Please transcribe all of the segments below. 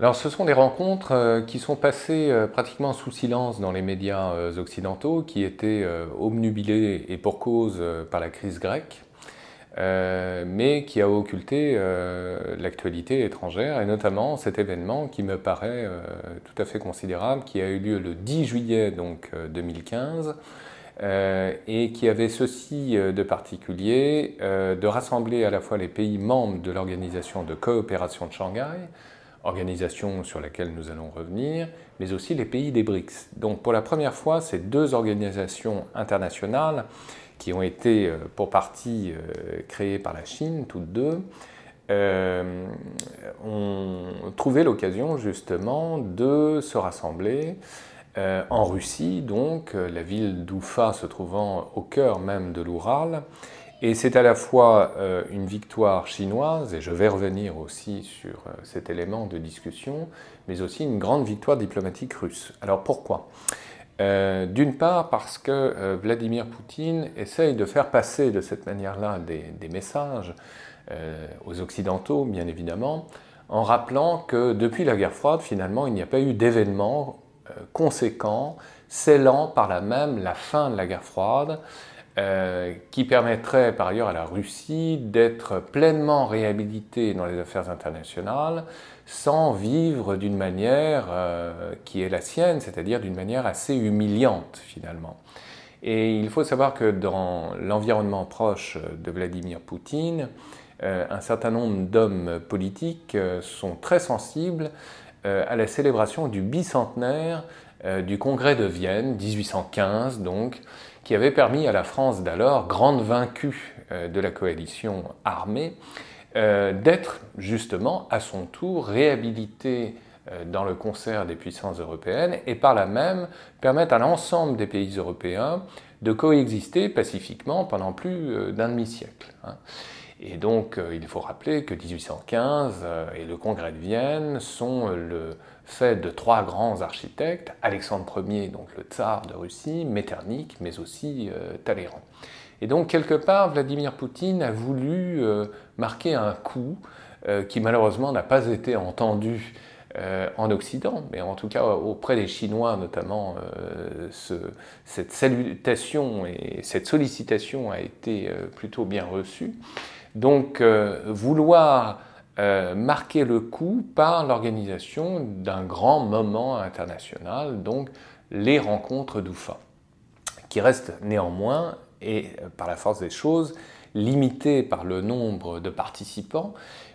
alors ce sont des rencontres euh, qui sont passées euh, pratiquement sous silence dans les médias euh, occidentaux, qui étaient obnubilés et pour cause par la crise grecque, mais qui a occulté l'actualité étrangère, et notamment cet événement qui me paraît tout à fait considérable, qui a eu lieu le 10 juillet donc, 2015, et qui avait ceci de particulier de rassembler à la fois les pays membres de l'Organisation de coopération de Shanghai, organisation sur laquelle nous allons revenir, mais aussi les pays des BRICS. Donc pour la première fois, ces deux organisations internationales qui ont été euh, pour partie euh, créées par la Chine, toutes deux, euh, ont trouvé l'occasion justement de se rassembler en Russie, donc la ville d'Oufa se trouvant au cœur même de l'Oural, et c'est à la fois euh, une victoire chinoise, et je vais revenir aussi sur euh, cet élément de discussion, mais aussi une grande victoire diplomatique russe. Alors pourquoi? Euh, D'une part parce que Vladimir Poutine essaye de faire passer de cette manière-là des, des, messages aux Occidentaux, bien évidemment, en rappelant que depuis la guerre froide, finalement, il n'y a pas eu d'événement conséquent scellant par là même la fin de la guerre froide. Euh, qui permettrait par ailleurs à la Russie d'être pleinement réhabilitée dans les affaires internationales sans vivre d'une manière euh, qui est la sienne, c'est-à-dire d'une manière assez humiliante finalement. Et il faut savoir que dans l'environnement proche de Vladimir Poutine, euh, un certain nombre d'hommes politiques sont très sensibles à la célébration du bicentenaire du Congrès de Vienne, 1815 donc, qui avait permis à la France d'alors, grande vaincue euh, de la coalition armée, euh, d'être justement à son tour réhabilitée euh, dans le concert des puissances européennes et par là même permettre à l'ensemble des pays européens de coexister pacifiquement pendant plus d'un demi-siècle. Et donc, il faut rappeler que 1815 et le Congrès de Vienne sont le fait de trois grands architectes, Alexandre Ier, donc le tsar de Russie, Metternich, mais aussi euh, Talleyrand. Et donc, quelque part, Vladimir Poutine a voulu euh, marquer un coup euh, qui malheureusement n'a pas été entendu en Occident, mais en tout cas auprès des Chinois notamment, cette salutation et cette sollicitation a été plutôt bien reçue. Donc, vouloir euh, marquer le coup par l'organisation d'un grand moment international, donc les rencontres d'UFA, qui restent néanmoins, et euh, par la force des choses, limitées par le nombre de participants,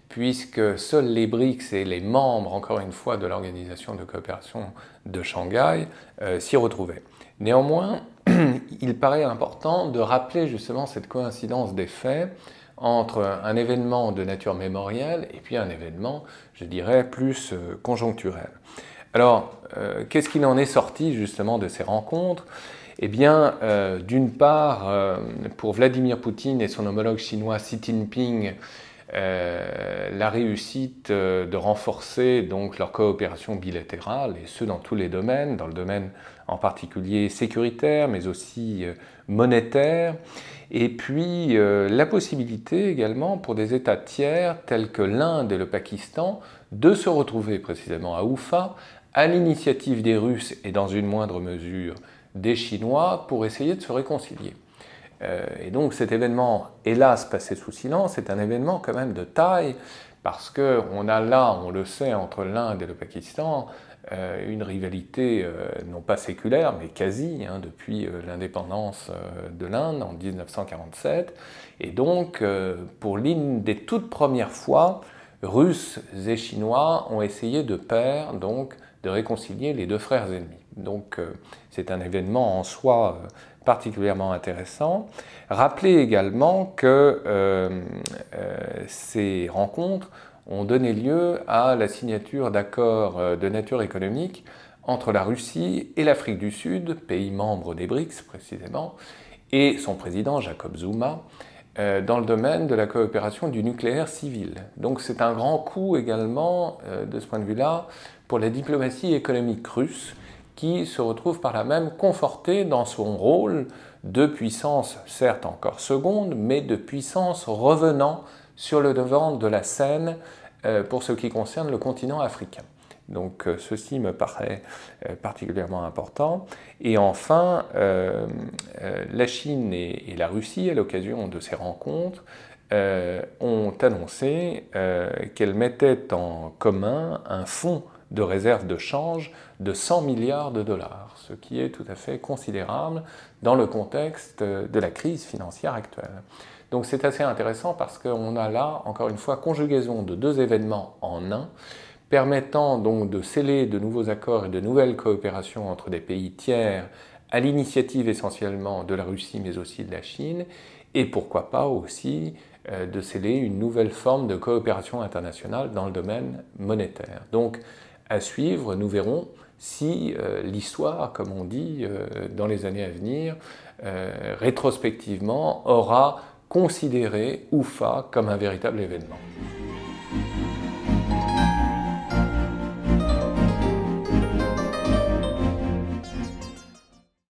puisque seuls les BRICS et les membres, encore une fois, de l'Organisation de coopération de Shanghai euh, s'y retrouvaient. Néanmoins, il paraît important de rappeler justement cette coïncidence des faits entre un événement de nature mémorielle et puis un événement, je dirais, plus euh, conjoncturel. Alors, euh, qu'est-ce qu'il en est sorti justement de ces rencontres? Eh bien, euh, d'une part, pour Vladimir Poutine et son homologue chinois Xi Jinping, la réussite de renforcer donc leur coopération bilatérale, et ce dans tous les domaines, dans le domaine en particulier sécuritaire, mais aussi monétaire, et puis euh, la possibilité également pour des États tiers tels que l'Inde et le Pakistan de se retrouver précisément à Oufa à l'initiative des Russes et dans une moindre mesure des Chinois pour essayer de se réconcilier. Euh, et donc cet événement, hélas passé sous silence, est un événement quand même de taille parce qu'on a là, on le sait, entre l'Inde et le Pakistan, euh, une rivalité euh, non pas séculaire, mais quasi, hein, depuis l'indépendance de l'Inde en 1947. Et donc, pour l'une des toutes premières fois, Russes et Chinois ont essayé de pair, donc, de réconcilier les deux frères ennemis. Donc, c'est un événement en soi particulièrement intéressant. Rappelez également que ces rencontres ont donné lieu à la signature d'accords euh, de nature économique entre la Russie et l'Afrique du Sud, pays membre des BRICS précisément, et son président Jacob Zuma, euh, dans le domaine de la coopération du nucléaire civil. Donc c'est un grand coup également, euh, de ce point de vue-là, pour la diplomatie économique russe, qui se retrouve par là même confortée dans son rôle de puissance, certes encore seconde, mais de puissance revenant sur le devant de la scène euh, pour ce qui concerne le continent africain. Donc ceci me paraît particulièrement important. Et enfin, la Chine et, la Russie, à l'occasion de ces rencontres, ont annoncé qu'elles mettaient en commun un fonds de réserve de change de 100 milliards de dollars, ce qui est tout à fait considérable dans le contexte de la crise financière actuelle. Donc c'est assez intéressant parce qu'on a là, encore une fois, conjugaison de deux événements en un, permettant donc de sceller de nouveaux accords et de nouvelles coopérations entre des pays tiers à l'initiative essentiellement de la Russie mais aussi de la Chine, et pourquoi pas aussi euh, de sceller une nouvelle forme de coopération internationale dans le domaine monétaire. Donc à suivre, nous verrons si euh, l'histoire, comme on dit euh, dans les années à venir, rétrospectivement, aura considéré UFA comme un véritable événement.